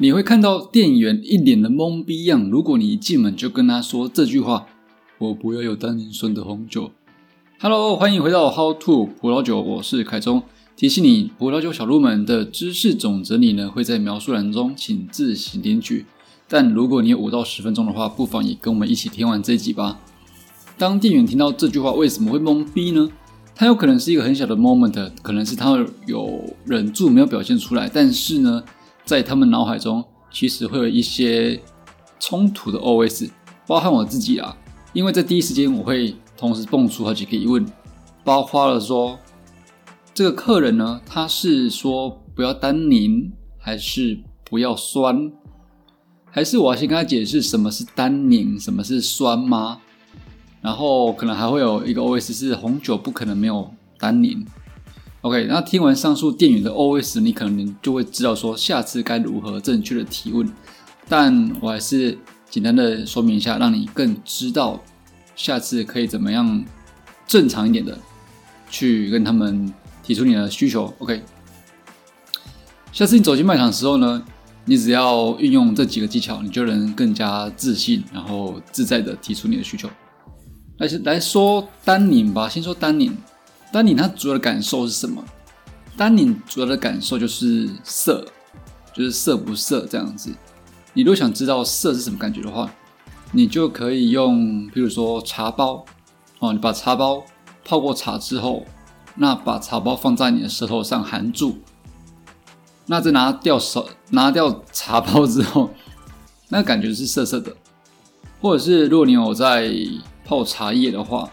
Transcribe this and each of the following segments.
你会看到店员一脸的懵逼样。如果你一进门就跟他说这句话：“我不要有单宁酸的红酒。” Hello，欢迎回到 How to 葡萄酒，我是凯中。提醒你，葡萄酒小入门的知识总整理呢，会在描述栏中，请自行领取。但如果你有五到十分钟的话，不妨也跟我们一起听完这一集吧。当店员听到这句话，为什么会懵逼呢？他有可能是一个很小的 moment，可能是他有忍住没有表现出来，但是呢。在他们脑海中，其实会有一些冲突的 OS，包含我自己啊。因为在第一时间，我会同时蹦出好几个疑问，包括了说，这个客人呢，他是说不要单宁，还是不要酸，还是我要先跟他解释什么是单宁，什么是酸吗？然后可能还会有一个 OS 是红酒不可能没有单宁。OK，那听完上述店员的 OS，你可能就会知道说下次该如何正确的提问。但我还是简单的说明一下，让你更知道下次可以怎么样正常一点的去跟他们提出你的需求。OK，下次你走进卖场的时候呢，你只要运用这几个技巧，你就能更加自信，然后自在的提出你的需求。来来说单宁吧，先说单宁。丹宁它主要的感受是什么？丹宁主要的感受就是涩，就是涩不涩这样子。你如果想知道涩是什么感觉的话，你就可以用，比如说茶包哦，你把茶包泡过茶之后，那把茶包放在你的舌头上含住，那再拿掉手拿掉茶包之后，那感觉是涩涩的。或者是如果你有在泡茶叶的话。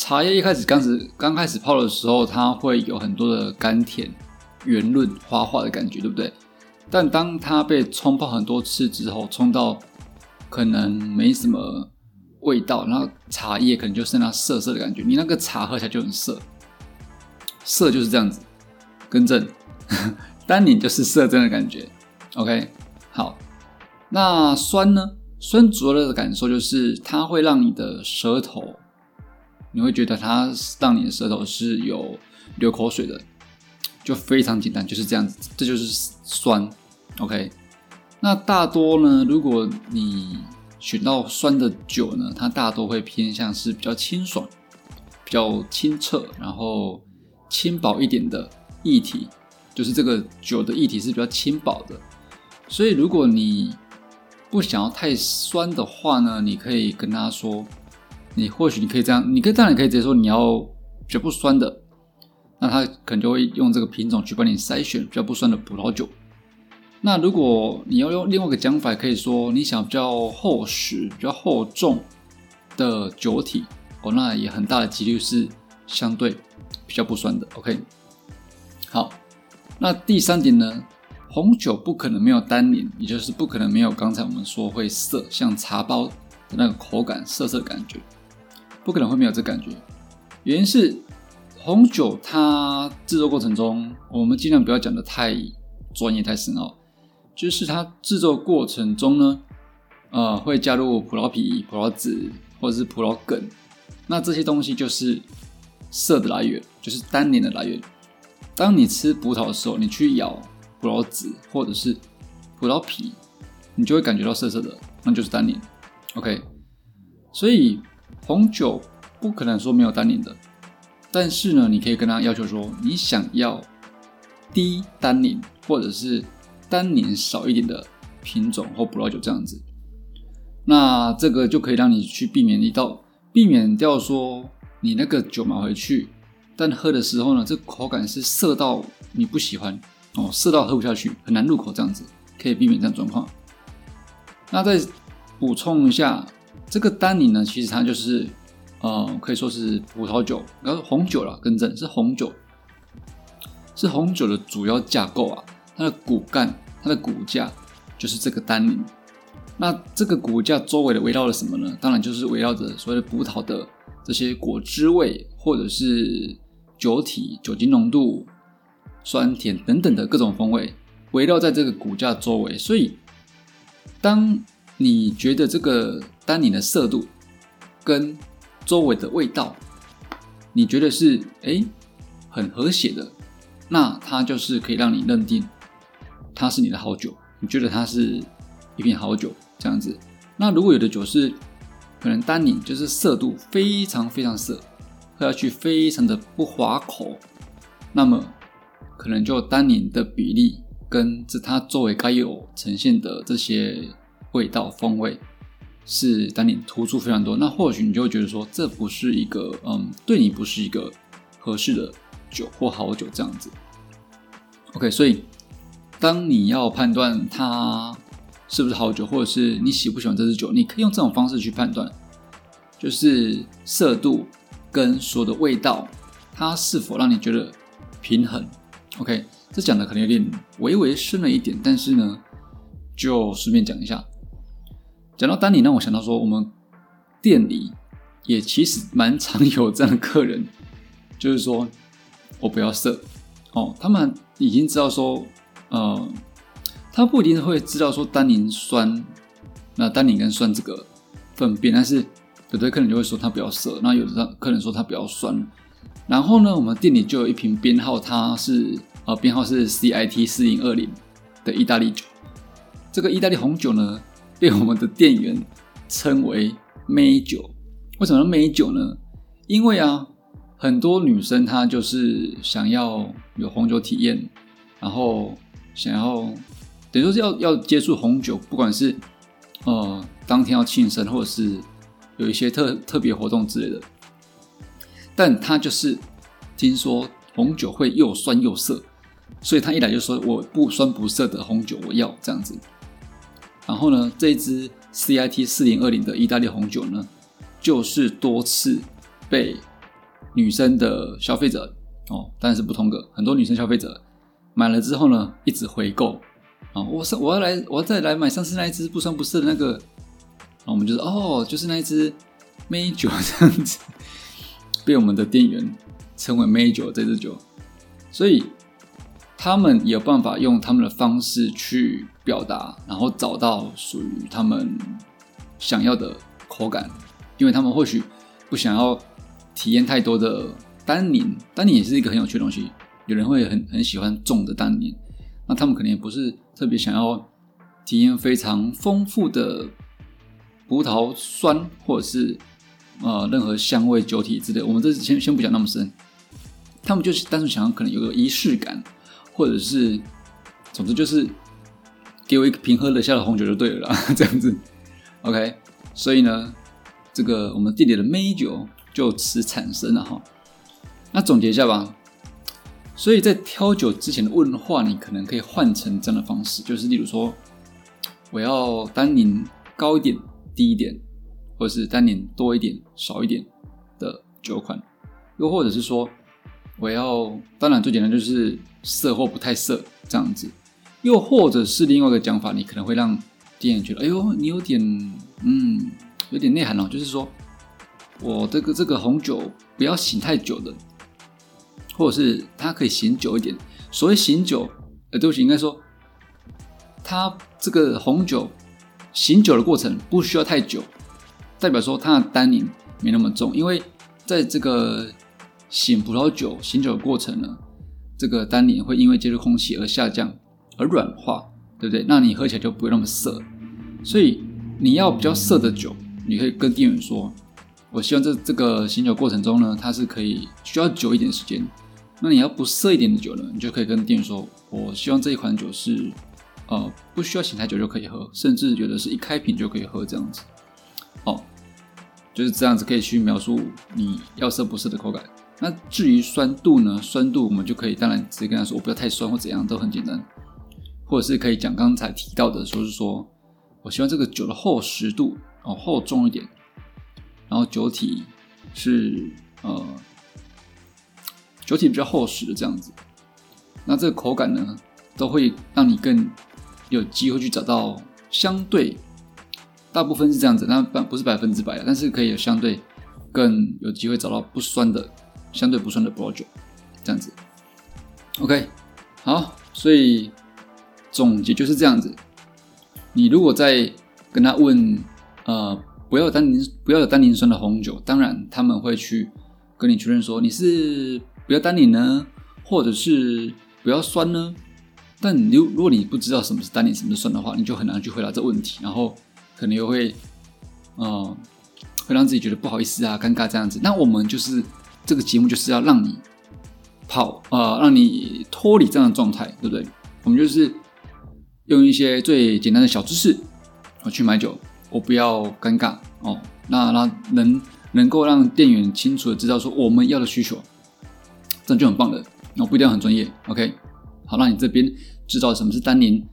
茶叶一开始刚始刚开始泡的时候，它会有很多的甘甜、圆润、滑滑的感觉，对不对？但当它被冲泡很多次之后，冲到可能没什么味道，然后茶叶可能就剩下涩涩的感觉，你那个茶喝起来就很涩。涩就是这样子，更正，单宁就是涩真的感觉。OK，好，那酸呢？酸主要的感受就是它会让你的舌头。你会觉得它让你的舌头是有流口水的，就非常简单，就是这样子，这就是酸。OK，那大多呢，如果你选到酸的酒呢，它大多会偏向是比较清爽、比较清澈，然后轻薄一点的液体，就是这个酒的液体是比较轻薄的。所以如果你不想要太酸的话呢，你可以跟他说。你或许你可以这样，你可以当然可以直接说你要比较不酸的，那他可能就会用这个品种去帮你筛选比较不酸的葡萄酒。那如果你要用另外一个讲法，可以说你想比较厚实、比较厚重的酒体哦，那也很大的几率是相对比较不酸的。OK，好，那第三点呢，红酒不可能没有单宁，也就是不可能没有刚才我们说会涩，像茶包的那个口感涩涩感觉。不可能会没有这感觉，原因是红酒它制作过程中，我们尽量不要讲的太专业太深奥，就是它制作过程中呢，呃，会加入葡萄皮、葡萄籽或者是葡萄梗，那这些东西就是色的来源，就是单宁的来源。当你吃葡萄的时候，你去咬葡萄籽或者是葡萄皮，你就会感觉到涩涩的，那就是单宁。OK，所以。红酒不可能说没有单宁的，但是呢，你可以跟他要求说，你想要低单宁或者是单宁少一点的品种或葡萄酒这样子，那这个就可以让你去避免一道，避免掉说你那个酒买回去，但喝的时候呢，这口感是涩到你不喜欢哦，涩到喝不下去，很难入口这样子，可以避免这样状况。那再补充一下。这个单宁呢，其实它就是，呃，可以说是葡萄酒，然后红酒了，更正是红酒，是红酒的主要架构啊。它的骨干，它的骨架就是这个单宁。那这个骨架周围的围绕着什么呢？当然就是围绕着所谓的葡萄的这些果汁味，或者是酒体、酒精浓度、酸甜等等的各种风味，围绕在这个骨架周围。所以，当你觉得这个单宁的色度跟周围的味道，你觉得是哎很和谐的，那它就是可以让你认定它是你的好酒。你觉得它是一瓶好酒这样子。那如果有的酒是可能单宁，就是涩度非常非常涩，喝下去非常的不滑口，那么可能就单宁的比例跟这它周围该有呈现的这些味道风味是单宁突出非常多，那或许你就会觉得说这不是一个嗯对你不是一个合适的酒或好酒这样子。OK，所以当你要判断它是不是好酒，或者是你喜不喜欢这支酒，你可以用这种方式去判断，就是色度跟所有的味道，它是否让你觉得平衡。OK，这讲的可能有点微微深了一点，但是呢，就顺便讲一下。讲到丹尼，让我想到说，我们店里也其实蛮常有这样的客人，就是说我不要色哦，他们。已经知道说，呃，他不一定会知道说单宁酸，那单宁跟酸这个分辨，但是有的客人就会说他比较涩，那有的客人说他比较酸。然后呢，我们店里就有一瓶编号，它是呃编号是 CIT 四零二零的意大利酒。这个意大利红酒呢，被我们的店员称为美酒。为什么美酒呢？因为啊。很多女生她就是想要有红酒体验，然后想要等于说是要要接触红酒，不管是呃当天要庆生，或者是有一些特特别活动之类的。但她就是听说红酒会又酸又涩，所以她一来就说我不酸不涩的红酒我要这样子。然后呢，这支 CIT 四零二零的意大利红酒呢，就是多次被。女生的消费者哦，当然是不同个。很多女生消费者买了之后呢，一直回购啊，我上我要来，我要再来买上次那一只不三不四的那个。我们就是哦，就是那一只美酒这样子，被我们的店员称为美酒这支酒，所以他们有办法用他们的方式去表达，然后找到属于他们想要的口感，因为他们或许不想要。体验太多的单宁，单宁也是一个很有趣的东西。有人会很很喜欢重的单宁，那他们可能也不是特别想要体验非常丰富的葡萄酸，或者是呃任何香味酒体之类。我们这先先不讲那么深，他们就是单纯想要可能有个仪式感，或者是总之就是给我一个瓶喝得下的红酒就对了，这样子。OK，所以呢，这个我们店里的美酒。就此产生了哈，那总结一下吧。所以在挑酒之前的问话，你可能可以换成这样的方式，就是例如说，我要单宁高一点、低一点，或者是单宁多一点、少一点的酒款，又或者是说，我要当然最简单就是色或不太色这样子，又或者是另外一个讲法，你可能会让店员觉得，哎呦，你有点嗯，有点内涵哦，就是说。我这个这个红酒不要醒太久的，或者是它可以醒久一点。所谓醒酒，呃，对不起，应该说，它这个红酒醒酒的过程不需要太久，代表说它的单宁没那么重。因为在这个醒葡萄酒醒酒的过程呢，这个单宁会因为接触空气而下降而软化，对不对？那你喝起来就不会那么涩。所以你要比较涩的酒，你可以跟店员说。我希望这这个醒酒过程中呢，它是可以需要久一点时间。那你要不涩一点的酒呢，你就可以跟店员说，我希望这一款酒是，呃，不需要醒太久就可以喝，甚至有的是一开瓶就可以喝这样子。哦，就是这样子可以去描述你要涩不涩的口感。那至于酸度呢，酸度我们就可以当然直接跟他说，我不要太酸或怎样都很简单，或者是可以讲刚才提到的，说是说我希望这个酒的厚实度哦厚重一点。然后酒体是呃酒体比较厚实的这样子，那这个口感呢，都会让你更有机会去找到相对大部分是这样子，那不不是百分之百，但是可以有相对更有机会找到不酸的相对不酸的葡萄酒这样子。OK，好，所以总结就是这样子。你如果在跟他问呃。不要单宁，不要有单宁酸的红酒。当然，他们会去跟你确认说你是不要单宁呢，或者是不要酸呢。但如如果你不知道什么是单宁，什么是酸的话，你就很难去回答这问题，然后可能又会，呃，会让自己觉得不好意思啊、尴尬这样子。那我们就是这个节目就是要让你跑，呃，让你脱离这样的状态，对不对？我们就是用一些最简单的小知识，我去买酒，我不要尴尬哦。那让能能够让店员清楚的知道说我们要的需求，这就很棒了。我不一定要很专业，OK。好，那你这边知道什么是单宁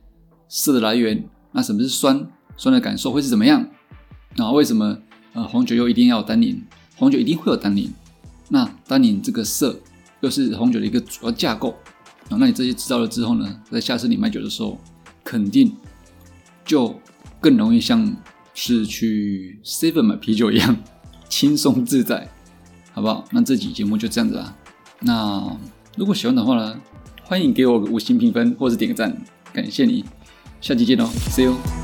色的来源？那什么是酸？酸的感受会是怎么样？那为什么呃红酒又一定要有单宁？红酒一定会有单宁。那当你这个色又是红酒的一个主要架构啊。那你这些知道了之后呢，在下次你买酒的时候，肯定就更容易像是去 Seven 买啤酒一样轻松自在，好不好？那这期节目就这样子啦。那如果喜欢的话呢？欢迎给我个五星评分，或者点个赞，感谢你，下期见哦，See you。